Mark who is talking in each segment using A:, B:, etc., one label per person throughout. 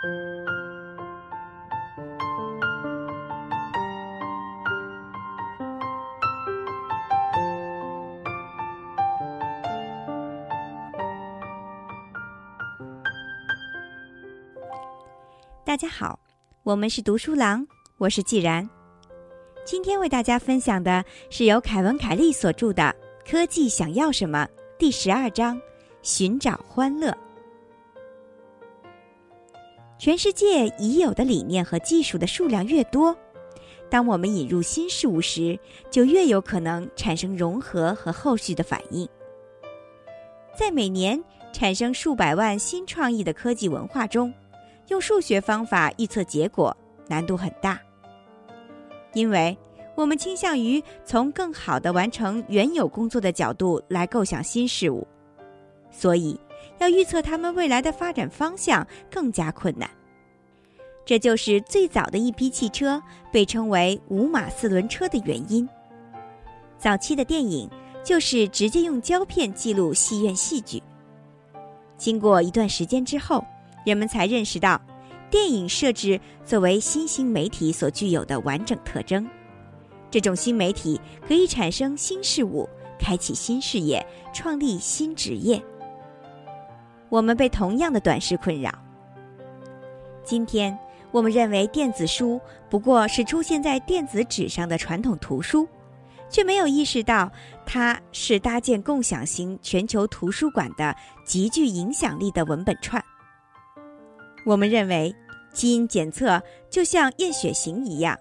A: 大家好，我们是读书郎，我是既然。今天为大家分享的是由凯文·凯利所著的《科技想要什么》第十二章：寻找欢乐。全世界已有的理念和技术的数量越多，当我们引入新事物时，就越有可能产生融合和后续的反应。在每年产生数百万新创意的科技文化中，用数学方法预测结果难度很大。因为我们倾向于从更好的完成原有工作的角度来构想新事物，所以要预测它们未来的发展方向更加困难。这就是最早的一批汽车被称为五马四轮车的原因。早期的电影就是直接用胶片记录戏院戏剧。经过一段时间之后，人们才认识到。电影设置作为新兴媒体所具有的完整特征，这种新媒体可以产生新事物，开启新事业，创立新职业。我们被同样的短视困扰。今天，我们认为电子书不过是出现在电子纸上的传统图书，却没有意识到它是搭建共享型全球图书馆的极具影响力的文本串。我们认为，基因检测就像验血型一样，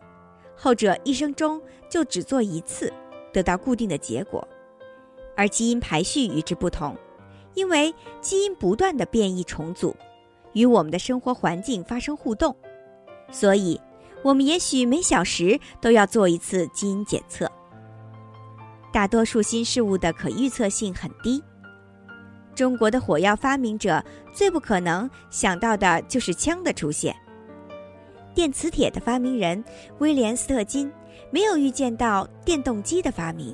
A: 后者一生中就只做一次，得到固定的结果；而基因排序与之不同，因为基因不断的变异重组，与我们的生活环境发生互动，所以我们也许每小时都要做一次基因检测。大多数新事物的可预测性很低。中国的火药发明者最不可能想到的就是枪的出现。电磁铁的发明人威廉斯特金没有预见到电动机的发明。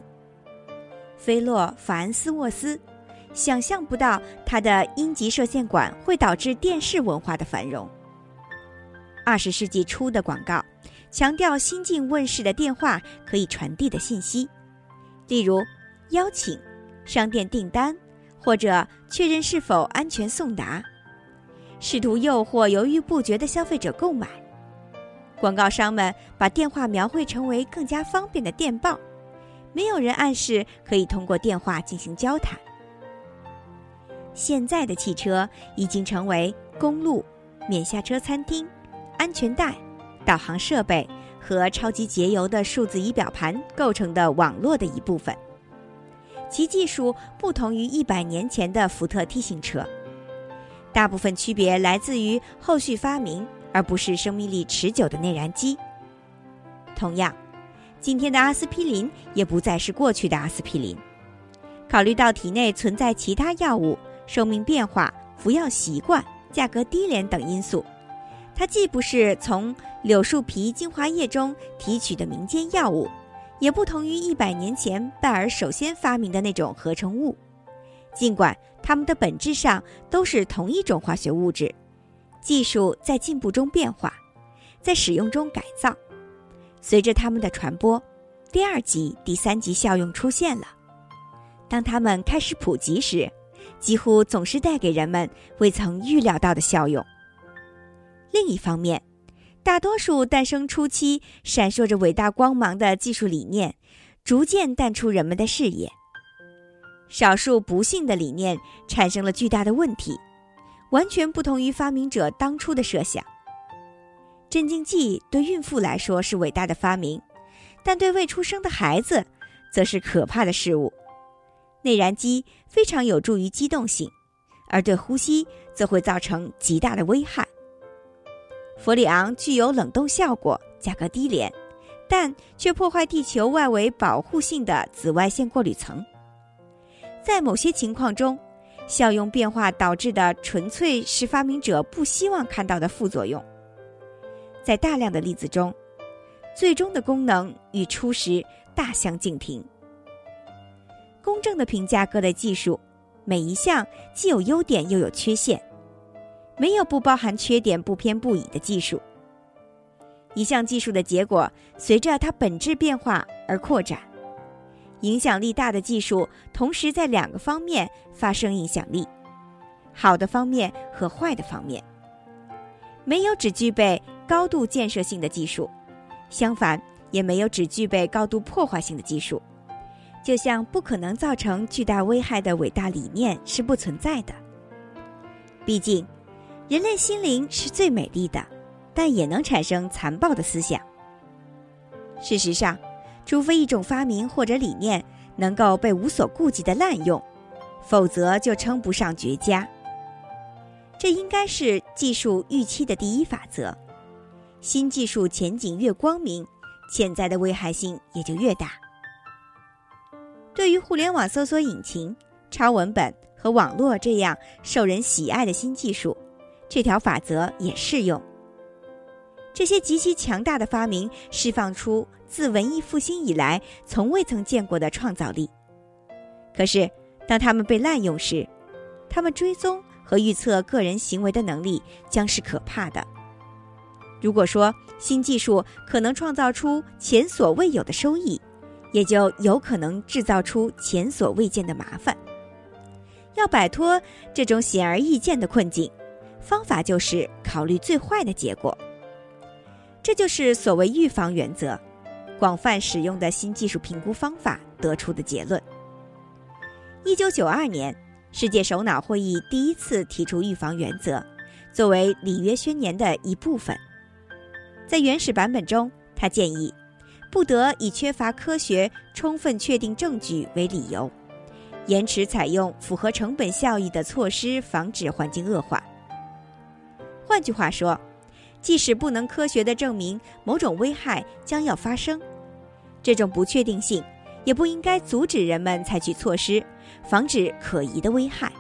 A: 菲洛法恩斯沃斯想象不到它的阴极射线管会导致电视文化的繁荣。二十世纪初的广告强调新近问世的电话可以传递的信息，例如邀请、商店订单。或者确认是否安全送达，试图诱惑犹豫不决的消费者购买。广告商们把电话描绘成为更加方便的电报，没有人暗示可以通过电话进行交谈。现在的汽车已经成为公路、免下车餐厅、安全带、导航设备和超级节油的数字仪表盘构成的网络的一部分。其技术不同于一百年前的福特 T 型车，大部分区别来自于后续发明，而不是生命力持久的内燃机。同样，今天的阿司匹林也不再是过去的阿司匹林。考虑到体内存在其他药物、寿命变化、服药习惯、价格低廉等因素，它既不是从柳树皮精华液中提取的民间药物。也不同于一百年前拜尔首先发明的那种合成物，尽管它们的本质上都是同一种化学物质，技术在进步中变化，在使用中改造。随着它们的传播，第二级、第三级效用出现了。当它们开始普及时，几乎总是带给人们未曾预料到的效用。另一方面，大多数诞生初期闪烁着伟大光芒的技术理念，逐渐淡出人们的视野。少数不幸的理念产生了巨大的问题，完全不同于发明者当初的设想。镇静剂对孕妇来说是伟大的发明，但对未出生的孩子，则是可怕的事物。内燃机非常有助于机动性，而对呼吸则会造成极大的危害。氟利昂具有冷冻效果，价格低廉，但却破坏地球外围保护性的紫外线过滤层。在某些情况中，效用变化导致的纯粹是发明者不希望看到的副作用。在大量的例子中，最终的功能与初时大相径庭。公正的评价各类技术，每一项既有优点又有缺陷。没有不包含缺点、不偏不倚的技术。一项技术的结果随着它本质变化而扩展，影响力大的技术同时在两个方面发生影响力：好的方面和坏的方面。没有只具备高度建设性的技术，相反，也没有只具备高度破坏性的技术。就像不可能造成巨大危害的伟大理念是不存在的。毕竟，人类心灵是最美丽的，但也能产生残暴的思想。事实上，除非一种发明或者理念能够被无所顾忌的滥用，否则就称不上绝佳。这应该是技术预期的第一法则：新技术前景越光明，潜在的危害性也就越大。对于互联网搜索引擎、超文本和网络这样受人喜爱的新技术，这条法则也适用。这些极其强大的发明释放出自文艺复兴以来从未曾见过的创造力。可是，当他们被滥用时，他们追踪和预测个人行为的能力将是可怕的。如果说新技术可能创造出前所未有的收益，也就有可能制造出前所未见的麻烦。要摆脱这种显而易见的困境，方法就是考虑最坏的结果。这就是所谓预防原则，广泛使用的新技术评估方法得出的结论。一九九二年，世界首脑会议第一次提出预防原则，作为里约宣言的一部分。在原始版本中，他建议。不得以缺乏科学充分确定证据为理由，延迟采用符合成本效益的措施，防止环境恶化。换句话说，即使不能科学的证明某种危害将要发生，这种不确定性也不应该阻止人们采取措施，防止可疑的危害。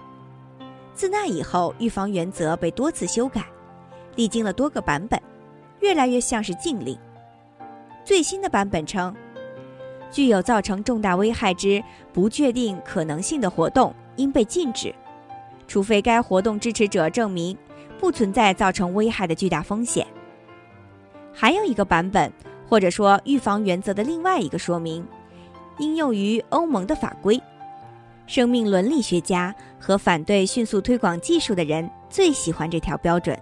A: 自那以后，预防原则被多次修改，历经了多个版本，越来越像是禁令。最新的版本称，具有造成重大危害之不确定可能性的活动应被禁止，除非该活动支持者证明不存在造成危害的巨大风险。还有一个版本，或者说预防原则的另外一个说明，应用于欧盟的法规。生命伦理学家和反对迅速推广技术的人最喜欢这条标准。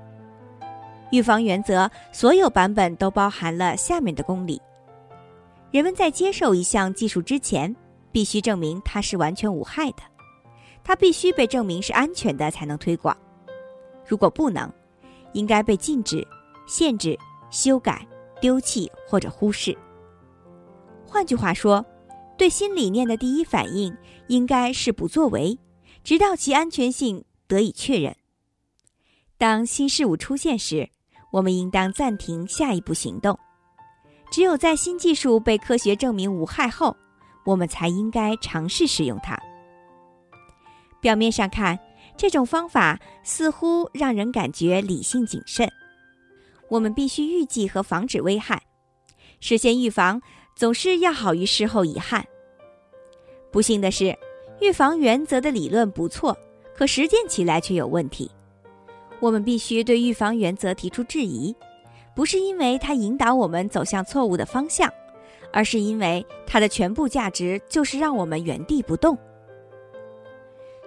A: 预防原则所有版本都包含了下面的公理：人们在接受一项技术之前，必须证明它是完全无害的；它必须被证明是安全的才能推广。如果不能，应该被禁止、限制、修改、丢弃或者忽视。换句话说，对新理念的第一反应应该是不作为，直到其安全性得以确认。当新事物出现时，我们应当暂停下一步行动。只有在新技术被科学证明无害后，我们才应该尝试使用它。表面上看，这种方法似乎让人感觉理性谨慎。我们必须预计和防止危害，事先预防总是要好于事后遗憾。不幸的是，预防原则的理论不错，可实践起来却有问题。我们必须对预防原则提出质疑，不是因为它引导我们走向错误的方向，而是因为它的全部价值就是让我们原地不动。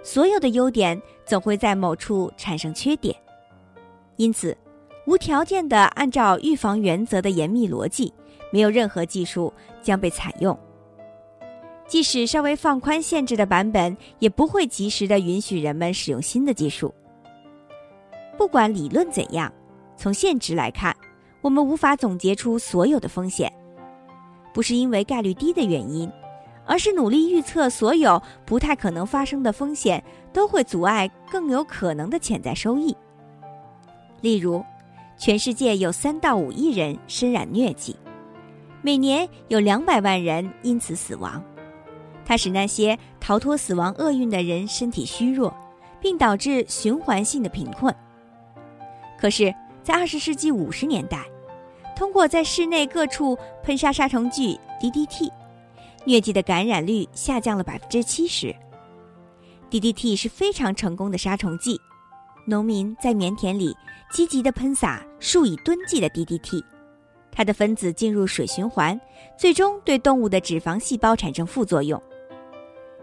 A: 所有的优点总会在某处产生缺点，因此，无条件的按照预防原则的严密逻辑，没有任何技术将被采用。即使稍微放宽限制的版本，也不会及时的允许人们使用新的技术。不管理论怎样，从现值来看，我们无法总结出所有的风险，不是因为概率低的原因，而是努力预测所有不太可能发生的风险都会阻碍更有可能的潜在收益。例如，全世界有三到五亿人身染疟疾，每年有两百万人因此死亡，它使那些逃脱死亡厄运的人身体虚弱，并导致循环性的贫困。可是，在二十世纪五十年代，通过在室内各处喷杀杀虫剂 DDT，疟疾的感染率下降了百分之七十。DDT 是非常成功的杀虫剂，农民在棉田里积极地喷洒数以吨计的 DDT，它的分子进入水循环，最终对动物的脂肪细胞产生副作用。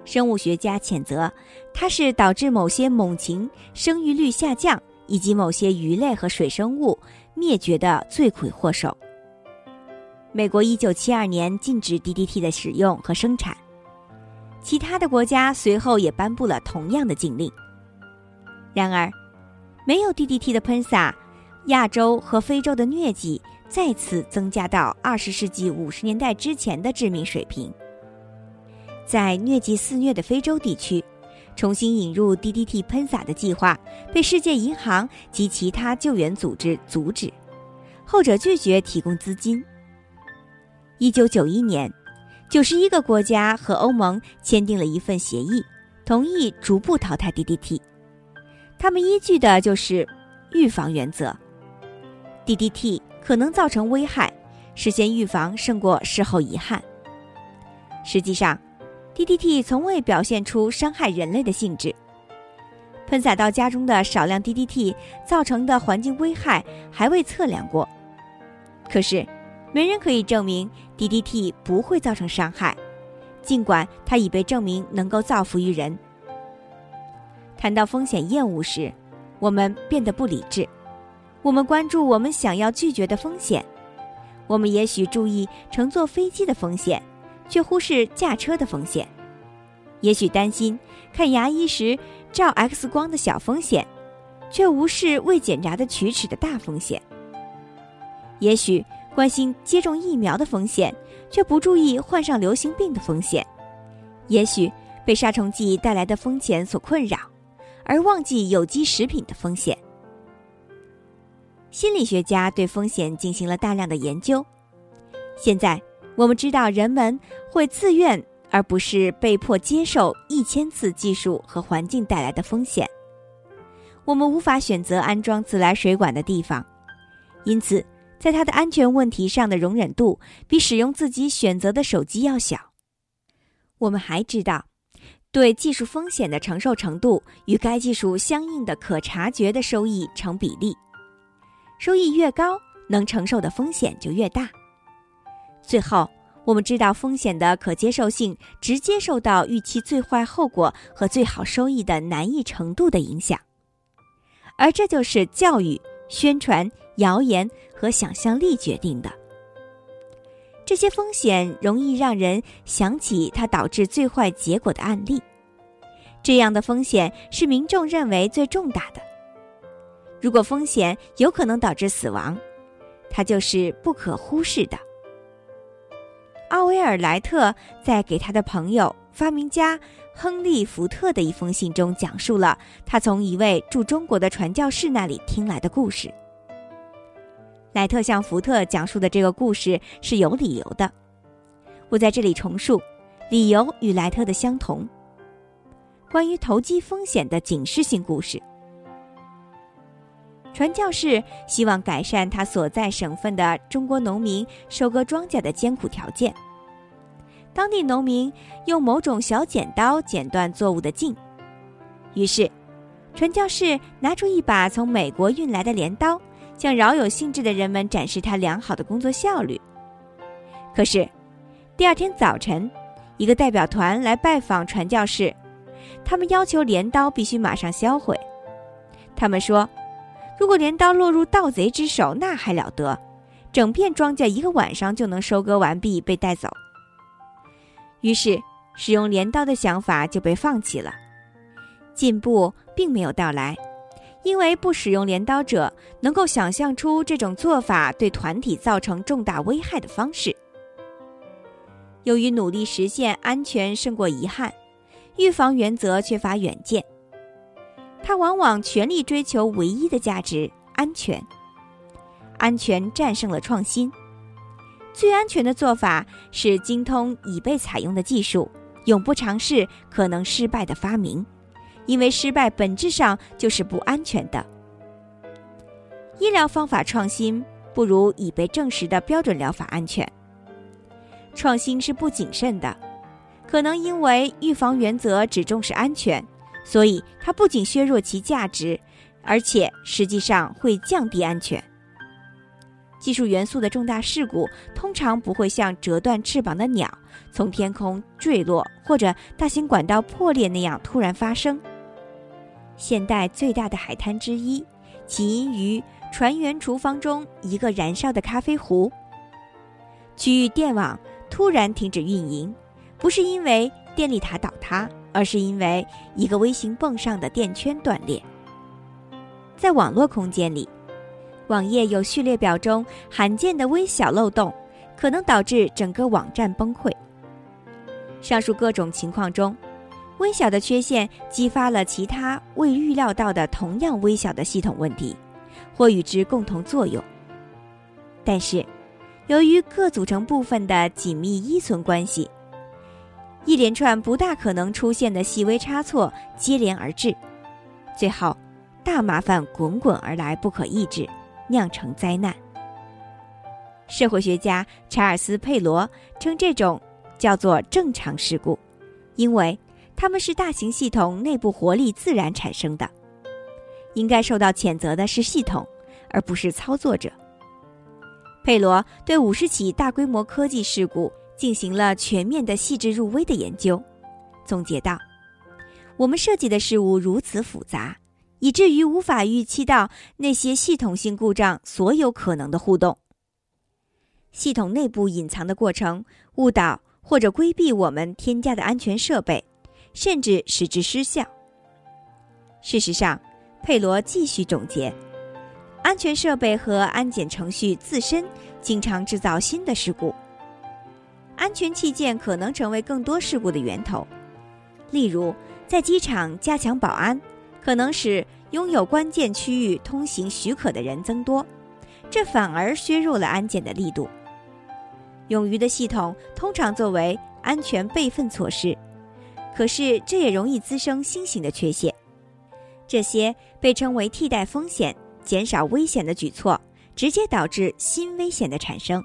A: 生物学家谴责它是导致某些猛禽生育率下降以及某些鱼类和水生物灭绝的罪魁祸首。美国1972年禁止 DDT 的使用和生产，其他的国家随后也颁布了同样的禁令。然而，没有 DDT 的喷洒，亚洲和非洲的疟疾再次增加到20世纪50年代之前的致命水平。在疟疾肆虐的非洲地区，重新引入 DDT 喷洒的计划被世界银行及其他救援组织阻止，后者拒绝提供资金。一九九一年，九十一个国家和欧盟签订了一份协议，同意逐步淘汰 DDT。他们依据的就是预防原则。DDT 可能造成危害，事先预防胜过事后遗憾。实际上，DDT 从未表现出伤害人类的性质。喷洒到家中的少量 DDT 造成的环境危害还未测量过。可是，没人可以证明 DDT 不会造成伤害，尽管它已被证明能够造福于人。谈到风险厌恶时，我们变得不理智。我们关注我们想要拒绝的风险，我们也许注意乘坐飞机的风险，却忽视驾车的风险；也许担心看牙医时照 X 光的小风险，却无视未检查的龋齿的大风险；也许。关心接种疫苗的风险，却不注意患上流行病的风险；也许被杀虫剂带来的风险所困扰，而忘记有机食品的风险。心理学家对风险进行了大量的研究。现在我们知道，人们会自愿而不是被迫接受一千次技术和环境带来的风险。我们无法选择安装自来水管的地方，因此。在它的安全问题上的容忍度比使用自己选择的手机要小。我们还知道，对技术风险的承受程度与该技术相应的可察觉的收益成比例，收益越高，能承受的风险就越大。最后，我们知道风险的可接受性直接受到预期最坏后果和最好收益的难易程度的影响，而这就是教育。宣传、谣言和想象力决定的这些风险，容易让人想起它导致最坏结果的案例。这样的风险是民众认为最重大的。如果风险有可能导致死亡，它就是不可忽视的。奥威尔莱特在给他的朋友发明家。亨利·福特的一封信中讲述了他从一位驻中国的传教士那里听来的故事。莱特向福特讲述的这个故事是有理由的，我在这里重述，理由与莱特的相同。关于投机风险的警示性故事。传教士希望改善他所在省份的中国农民收割庄稼的艰苦条件。当地农民用某种小剪刀剪断作物的茎，于是，传教士拿出一把从美国运来的镰刀，向饶有兴致的人们展示他良好的工作效率。可是，第二天早晨，一个代表团来拜访传教士，他们要求镰刀必须马上销毁。他们说，如果镰刀落入盗贼之手，那还了得，整片庄稼一个晚上就能收割完毕，被带走。于是，使用镰刀的想法就被放弃了。进步并没有到来，因为不使用镰刀者能够想象出这种做法对团体造成重大危害的方式。由于努力实现安全胜过遗憾，预防原则缺乏远见。他往往全力追求唯一的价值——安全。安全战胜了创新。最安全的做法是精通已被采用的技术，永不尝试可能失败的发明，因为失败本质上就是不安全的。医疗方法创新不如已被证实的标准疗法安全。创新是不谨慎的，可能因为预防原则只重视安全，所以它不仅削弱其价值，而且实际上会降低安全。技术元素的重大事故通常不会像折断翅膀的鸟从天空坠落或者大型管道破裂那样突然发生。现代最大的海滩之一，起因于船员厨房中一个燃烧的咖啡壶。区域电网突然停止运营，不是因为电力塔倒塌，而是因为一个微型泵上的电圈断裂。在网络空间里。网页有序列表中罕见的微小漏洞，可能导致整个网站崩溃。上述各种情况中，微小的缺陷激发了其他未预料到的同样微小的系统问题，或与之共同作用。但是，由于各组成部分的紧密依存关系，一连串不大可能出现的细微差错接连而至，最后大麻烦滚滚而来，不可抑制。酿成灾难。社会学家查尔斯·佩罗称这种叫做正常事故，因为它们是大型系统内部活力自然产生的。应该受到谴责的是系统，而不是操作者。佩罗对五十起大规模科技事故进行了全面的、细致入微的研究，总结道：“我们设计的事物如此复杂。”以至于无法预期到那些系统性故障所有可能的互动。系统内部隐藏的过程误导或者规避我们添加的安全设备，甚至使之失效。事实上，佩罗继续总结：安全设备和安检程序自身经常制造新的事故。安全器件可能成为更多事故的源头，例如在机场加强保安。可能使拥有关键区域通行许可的人增多，这反而削弱了安检的力度。冗余的系统通常作为安全备份措施，可是这也容易滋生新型的缺陷。这些被称为替代风险、减少危险的举措，直接导致新危险的产生。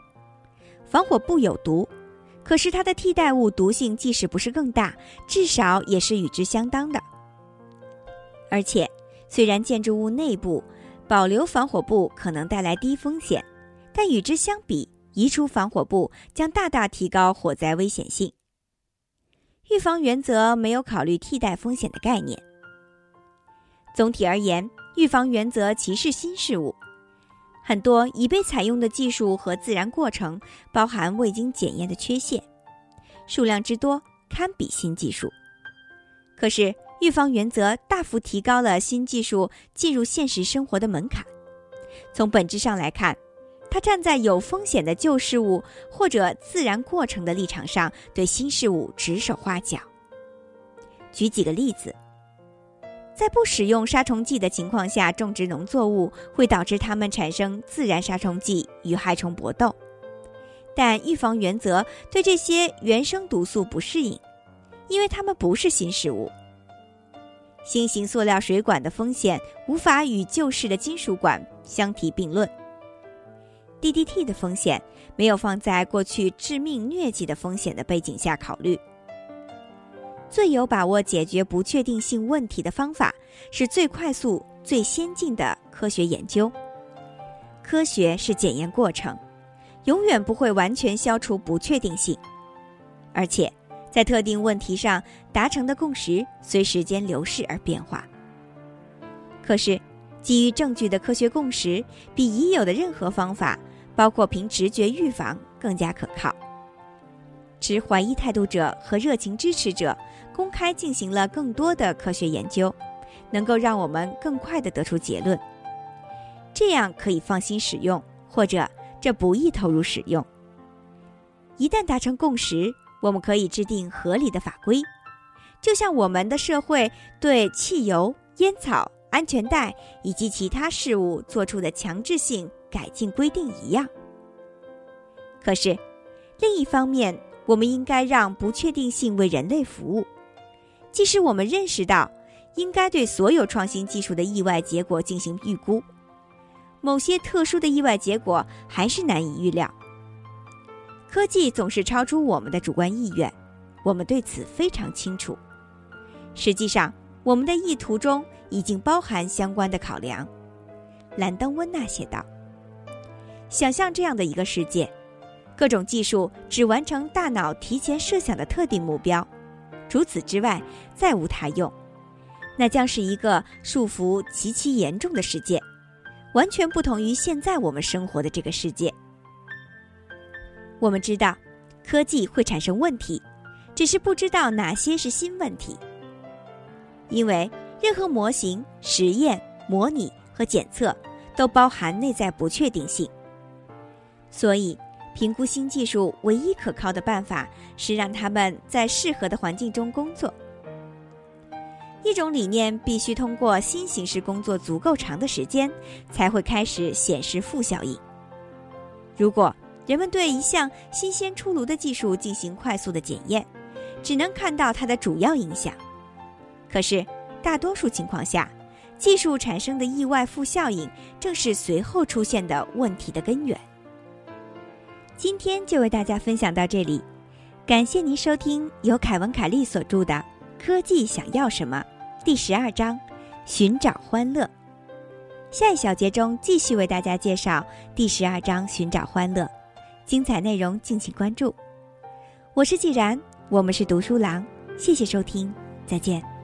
A: 防火布有毒，可是它的替代物毒性即使不是更大，至少也是与之相当的。而且，虽然建筑物内部保留防火布可能带来低风险，但与之相比，移除防火布将大大提高火灾危险性。预防原则没有考虑替代风险的概念。总体而言，预防原则歧视新事物。很多已被采用的技术和自然过程包含未经检验的缺陷，数量之多堪比新技术。可是。预防原则大幅提高了新技术进入现实生活的门槛。从本质上来看，它站在有风险的旧事物或者自然过程的立场上，对新事物指手画脚。举几个例子：在不使用杀虫剂的情况下种植农作物，会导致它们产生自然杀虫剂与害虫搏斗。但预防原则对这些原生毒素不适应，因为它们不是新事物。新型塑料水管的风险无法与旧式的金属管相提并论。DDT 的风险没有放在过去致命疟疾的风险的背景下考虑。最有把握解决不确定性问题的方法是最快速、最先进的科学研究。科学是检验过程，永远不会完全消除不确定性，而且。在特定问题上达成的共识随时间流逝而变化。可是，基于证据的科学共识比已有的任何方法，包括凭直觉预防，更加可靠。持怀疑态度者和热情支持者公开进行了更多的科学研究，能够让我们更快地得出结论。这样可以放心使用，或者这不易投入使用。一旦达成共识。我们可以制定合理的法规，就像我们的社会对汽油、烟草、安全带以及其他事物做出的强制性改进规定一样。可是，另一方面，我们应该让不确定性为人类服务。即使我们认识到应该对所有创新技术的意外结果进行预估，某些特殊的意外结果还是难以预料。科技总是超出我们的主观意愿，我们对此非常清楚。实际上，我们的意图中已经包含相关的考量。兰登温纳写道：“想象这样的一个世界，各种技术只完成大脑提前设想的特定目标，除此之外再无他用。那将是一个束缚极其严重的世界，完全不同于现在我们生活的这个世界。我们知道，科技会产生问题，只是不知道哪些是新问题。因为任何模型、实验、模拟和检测。”都包含内在不确定性，所以评估新技术唯一可靠的办法是让他们在适合的环境中工作。一种理念必须通过新形式工作足够长的时间，才会开始显示负效应。如果人们对一项新鲜出炉的技术进行快速的检验，只能看到它的主要影响，可是大多数情况下。技术产生的意外负效应，正是随后出现的问题的根源。今天就为大家分享到这里，感谢您收听由凯文·凯利所著的《科技想要什么》第十二章“寻找欢乐”。下一小节中继续为大家介绍第十二章“寻找欢乐”，精彩内容敬请关注。我是既然，我们是读书郎，谢谢收听，再见。